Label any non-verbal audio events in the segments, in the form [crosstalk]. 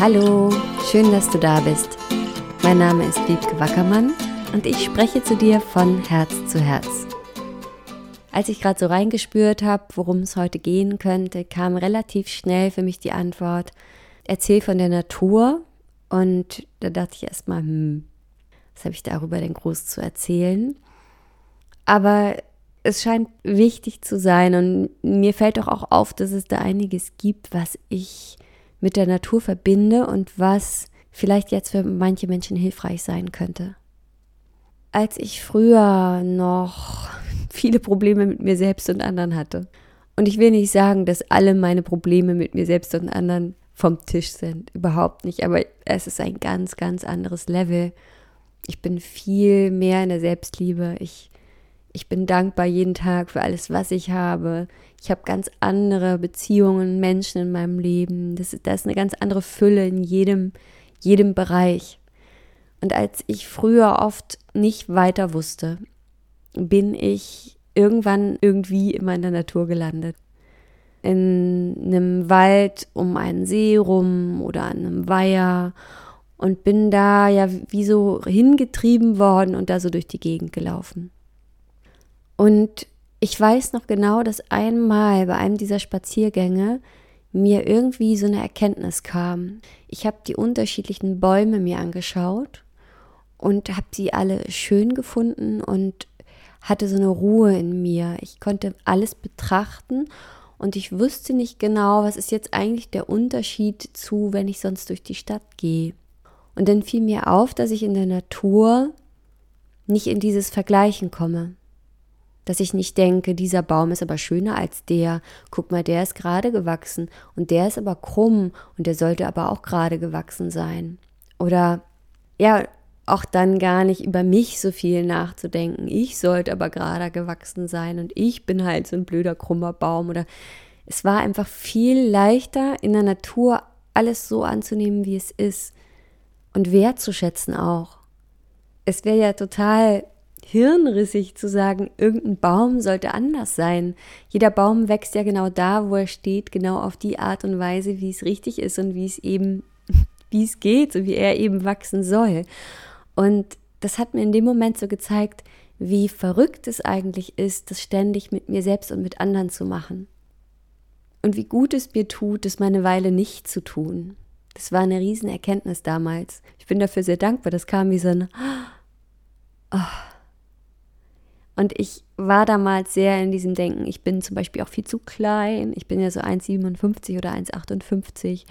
Hallo, schön, dass du da bist. Mein Name ist Wiebke Wackermann und ich spreche zu dir von Herz zu Herz. Als ich gerade so reingespürt habe, worum es heute gehen könnte, kam relativ schnell für mich die Antwort, erzähl von der Natur. Und da dachte ich erstmal, hm, was habe ich darüber denn groß zu erzählen? Aber es scheint wichtig zu sein und mir fällt doch auch auf, dass es da einiges gibt, was ich mit der Natur verbinde und was vielleicht jetzt für manche Menschen hilfreich sein könnte. Als ich früher noch [laughs] viele Probleme mit mir selbst und anderen hatte. Und ich will nicht sagen, dass alle meine Probleme mit mir selbst und anderen vom Tisch sind. Überhaupt nicht. Aber es ist ein ganz, ganz anderes Level. Ich bin viel mehr in der Selbstliebe. Ich, ich bin dankbar jeden Tag für alles, was ich habe. Ich habe ganz andere Beziehungen, Menschen in meinem Leben. Das, da ist eine ganz andere Fülle in jedem, jedem Bereich. Und als ich früher oft nicht weiter wusste, bin ich irgendwann irgendwie immer in der Natur gelandet. In einem Wald um einen See rum oder an einem Weiher und bin da ja wie so hingetrieben worden und da so durch die Gegend gelaufen. Und ich weiß noch genau, dass einmal bei einem dieser Spaziergänge mir irgendwie so eine Erkenntnis kam. Ich habe die unterschiedlichen Bäume mir angeschaut und habe sie alle schön gefunden und hatte so eine Ruhe in mir. Ich konnte alles betrachten und ich wusste nicht genau, was ist jetzt eigentlich der Unterschied zu, wenn ich sonst durch die Stadt gehe. Und dann fiel mir auf, dass ich in der Natur nicht in dieses Vergleichen komme. Dass ich nicht denke, dieser Baum ist aber schöner als der. Guck mal, der ist gerade gewachsen und der ist aber krumm und der sollte aber auch gerade gewachsen sein. Oder ja, auch dann gar nicht über mich so viel nachzudenken. Ich sollte aber gerade gewachsen sein und ich bin halt so ein blöder, krummer Baum oder es war einfach viel leichter in der Natur alles so anzunehmen, wie es ist und wertzuschätzen auch. Es wäre ja total hirnrissig zu sagen, irgendein Baum sollte anders sein. Jeder Baum wächst ja genau da, wo er steht, genau auf die Art und Weise, wie es richtig ist und wie es eben, [laughs] wie es geht, so wie er eben wachsen soll. Und das hat mir in dem Moment so gezeigt, wie verrückt es eigentlich ist, das ständig mit mir selbst und mit anderen zu machen. Und wie gut es mir tut, das meine Weile nicht zu tun. Das war eine Riesenerkenntnis damals. Ich bin dafür sehr dankbar. Das kam wie so ein. Oh. [gasps] Und ich war damals sehr in diesem Denken, ich bin zum Beispiel auch viel zu klein. Ich bin ja so 1,57 oder 1,58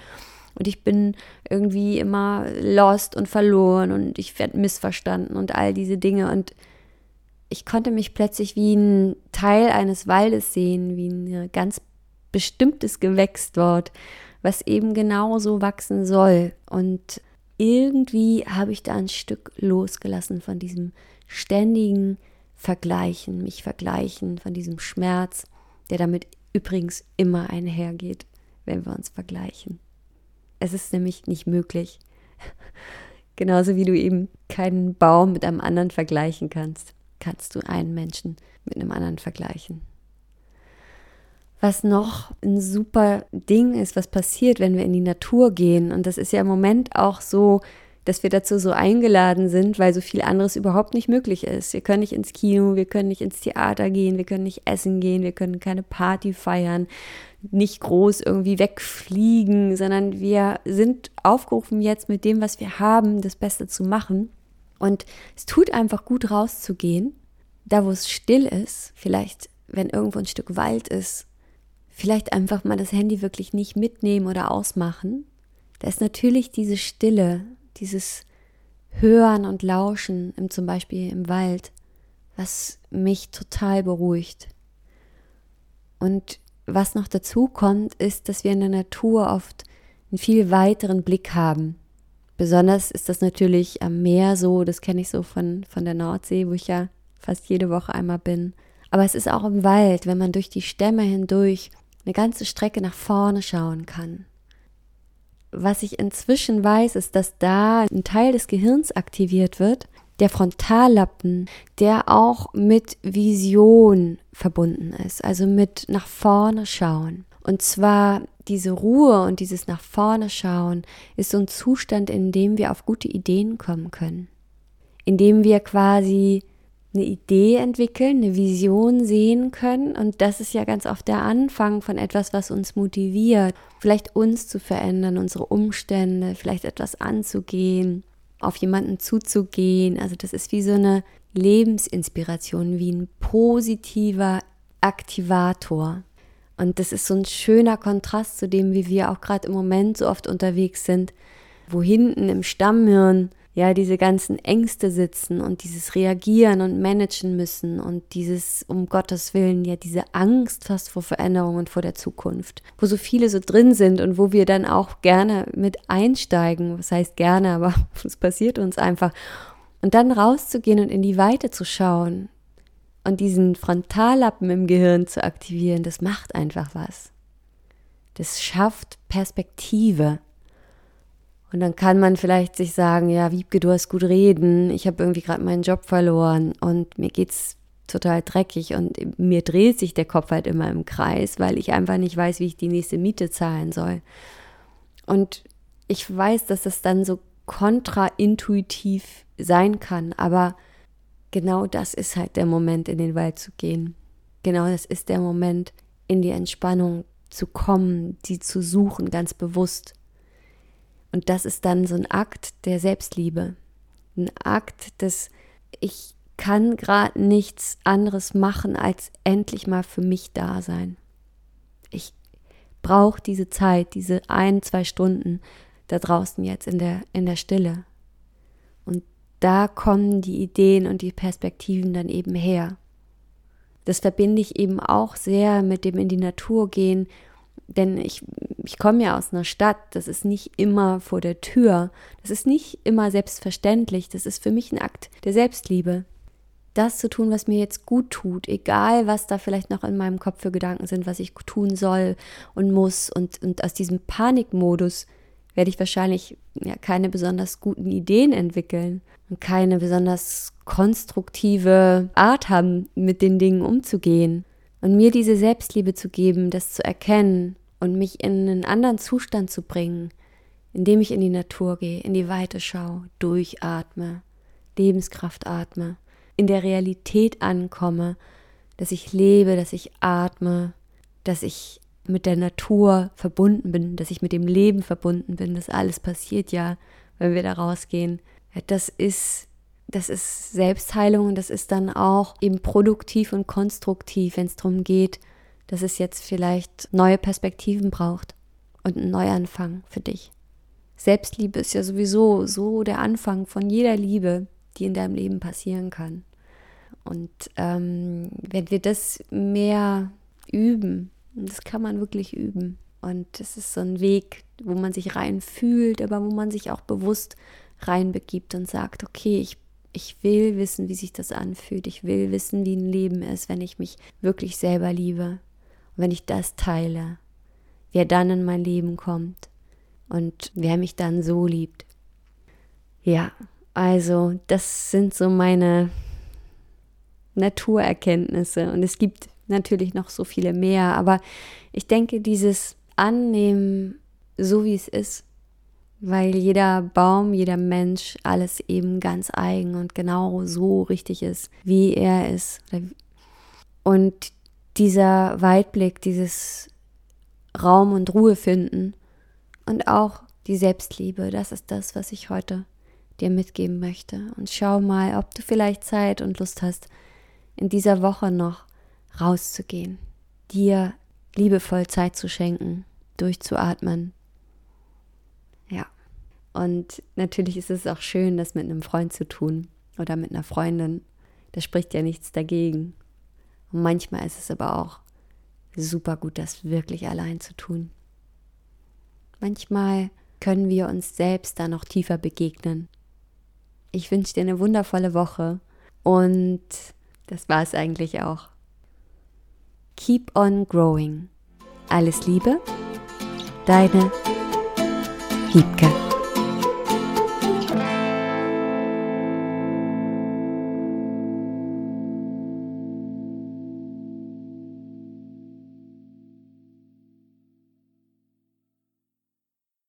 und ich bin irgendwie immer lost und verloren und ich werde missverstanden und all diese Dinge und ich konnte mich plötzlich wie ein Teil eines Waldes sehen, wie ein ganz bestimmtes Gewächs dort, was eben genauso wachsen soll. Und irgendwie habe ich da ein Stück losgelassen von diesem ständigen Vergleichen, mich vergleichen, von diesem Schmerz, der damit übrigens immer einhergeht, wenn wir uns vergleichen. Es ist nämlich nicht möglich. [laughs] Genauso wie du eben keinen Baum mit einem anderen vergleichen kannst, kannst du einen Menschen mit einem anderen vergleichen. Was noch ein super Ding ist, was passiert, wenn wir in die Natur gehen, und das ist ja im Moment auch so, dass wir dazu so eingeladen sind, weil so viel anderes überhaupt nicht möglich ist. Wir können nicht ins Kino, wir können nicht ins Theater gehen, wir können nicht essen gehen, wir können keine Party feiern, nicht groß irgendwie wegfliegen, sondern wir sind aufgerufen jetzt mit dem, was wir haben, das Beste zu machen. Und es tut einfach gut rauszugehen, da wo es still ist, vielleicht wenn irgendwo ein Stück Wald ist, vielleicht einfach mal das Handy wirklich nicht mitnehmen oder ausmachen. Da ist natürlich diese Stille, dieses Hören und Lauschen, im, zum Beispiel im Wald, was mich total beruhigt. Und was noch dazu kommt, ist, dass wir in der Natur oft einen viel weiteren Blick haben. Besonders ist das natürlich am Meer so, das kenne ich so von, von der Nordsee, wo ich ja fast jede Woche einmal bin. Aber es ist auch im Wald, wenn man durch die Stämme hindurch eine ganze Strecke nach vorne schauen kann. Was ich inzwischen weiß, ist, dass da ein Teil des Gehirns aktiviert wird, der Frontallappen, der auch mit Vision verbunden ist, also mit nach vorne schauen. Und zwar diese Ruhe und dieses nach vorne schauen ist so ein Zustand, in dem wir auf gute Ideen kommen können. In dem wir quasi eine Idee entwickeln, eine Vision sehen können. Und das ist ja ganz oft der Anfang von etwas, was uns motiviert, vielleicht uns zu verändern, unsere Umstände, vielleicht etwas anzugehen, auf jemanden zuzugehen. Also das ist wie so eine Lebensinspiration, wie ein positiver Aktivator. Und das ist so ein schöner Kontrast zu dem, wie wir auch gerade im Moment so oft unterwegs sind, wo hinten im Stammhirn ja diese ganzen Ängste sitzen und dieses Reagieren und managen müssen und dieses um Gottes Willen ja diese Angst fast vor Veränderung und vor der Zukunft, wo so viele so drin sind und wo wir dann auch gerne mit einsteigen, was heißt gerne, [laughs] aber es passiert uns einfach und dann rauszugehen und in die Weite zu schauen und diesen Frontallappen im Gehirn zu aktivieren, das macht einfach was. Das schafft Perspektive. Und dann kann man vielleicht sich sagen, ja, Wiebke, du hast gut reden, ich habe irgendwie gerade meinen Job verloren und mir geht's total dreckig und mir dreht sich der Kopf halt immer im Kreis, weil ich einfach nicht weiß, wie ich die nächste Miete zahlen soll. Und ich weiß, dass das dann so kontraintuitiv sein kann, aber genau das ist halt der Moment, in den Wald zu gehen. Genau das ist der Moment, in die Entspannung zu kommen, die zu suchen, ganz bewusst. Und das ist dann so ein Akt der Selbstliebe. Ein Akt des, ich kann gerade nichts anderes machen, als endlich mal für mich da sein. Ich brauche diese Zeit, diese ein, zwei Stunden da draußen jetzt in der, in der Stille. Und da kommen die Ideen und die Perspektiven dann eben her. Das verbinde ich eben auch sehr mit dem in die Natur gehen denn ich, ich komme ja aus einer Stadt, das ist nicht immer vor der Tür, das ist nicht immer selbstverständlich, das ist für mich ein Akt der Selbstliebe. Das zu tun, was mir jetzt gut tut, egal was da vielleicht noch in meinem Kopf für Gedanken sind, was ich tun soll und muss. Und, und aus diesem Panikmodus werde ich wahrscheinlich ja, keine besonders guten Ideen entwickeln und keine besonders konstruktive Art haben, mit den Dingen umzugehen. Und mir diese Selbstliebe zu geben, das zu erkennen und mich in einen anderen Zustand zu bringen, indem ich in die Natur gehe, in die Weite schaue, durchatme, Lebenskraft atme, in der Realität ankomme, dass ich lebe, dass ich atme, dass ich mit der Natur verbunden bin, dass ich mit dem Leben verbunden bin, das alles passiert ja, wenn wir da rausgehen. Das ist das ist Selbstheilung und das ist dann auch eben produktiv und konstruktiv, wenn es darum geht, dass es jetzt vielleicht neue Perspektiven braucht und einen Neuanfang für dich. Selbstliebe ist ja sowieso so der Anfang von jeder Liebe, die in deinem Leben passieren kann. Und ähm, wenn wir das mehr üben, das kann man wirklich üben. Und es ist so ein Weg, wo man sich rein fühlt, aber wo man sich auch bewusst reinbegibt und sagt, okay, ich ich will wissen, wie sich das anfühlt. Ich will wissen, wie ein Leben ist, wenn ich mich wirklich selber liebe. Wenn ich das teile, wer dann in mein Leben kommt und wer mich dann so liebt. Ja, also das sind so meine Naturerkenntnisse. Und es gibt natürlich noch so viele mehr, aber ich denke, dieses Annehmen, so wie es ist, weil jeder Baum, jeder Mensch alles eben ganz eigen und genau so richtig ist, wie er ist. Und dieser Weitblick, dieses Raum und Ruhe finden und auch die Selbstliebe, das ist das, was ich heute dir mitgeben möchte. Und schau mal, ob du vielleicht Zeit und Lust hast, in dieser Woche noch rauszugehen, dir liebevoll Zeit zu schenken, durchzuatmen, und natürlich ist es auch schön, das mit einem Freund zu tun oder mit einer Freundin. Da spricht ja nichts dagegen. Und manchmal ist es aber auch super gut, das wirklich allein zu tun. Manchmal können wir uns selbst da noch tiefer begegnen. Ich wünsche dir eine wundervolle Woche und das war es eigentlich auch. Keep on growing. Alles Liebe, deine Wiebke.